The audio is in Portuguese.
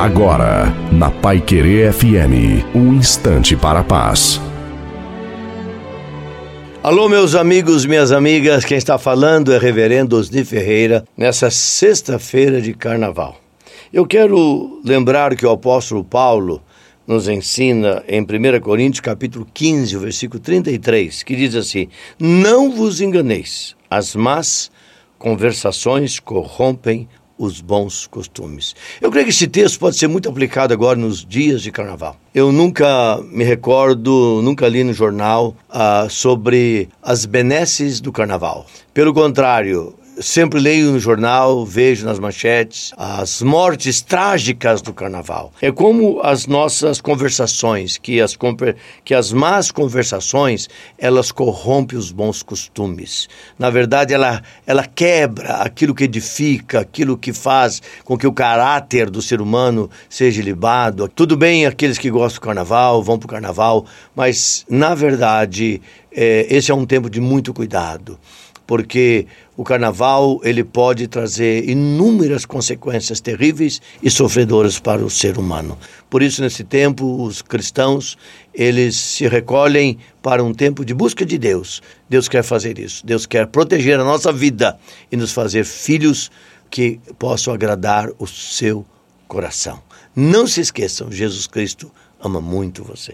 Agora, na Pai Querer FM, um instante para a paz. Alô, meus amigos, minhas amigas, quem está falando é Reverendo Osni Ferreira, nessa sexta-feira de carnaval. Eu quero lembrar que o apóstolo Paulo nos ensina em 1 Coríntios capítulo 15, versículo 33, que diz assim: Não vos enganeis, as más conversações corrompem os bons costumes. Eu creio que esse texto pode ser muito aplicado agora nos dias de carnaval. Eu nunca me recordo, nunca li no jornal uh, sobre as benesses do carnaval. Pelo contrário, sempre leio no jornal, vejo nas manchetes as mortes trágicas do carnaval. É como as nossas conversações, que as, que as más conversações, elas corrompem os bons costumes. Na verdade, ela, ela quebra aquilo que edifica, aquilo que faz com que o caráter do ser humano seja libado. Tudo bem aqueles que gostam do carnaval, vão para o carnaval, mas, na verdade, é, esse é um tempo de muito cuidado porque o carnaval ele pode trazer inúmeras consequências terríveis e sofredoras para o ser humano. Por isso nesse tempo os cristãos eles se recolhem para um tempo de busca de Deus. Deus quer fazer isso. Deus quer proteger a nossa vida e nos fazer filhos que possam agradar o seu coração. Não se esqueçam, Jesus Cristo ama muito você.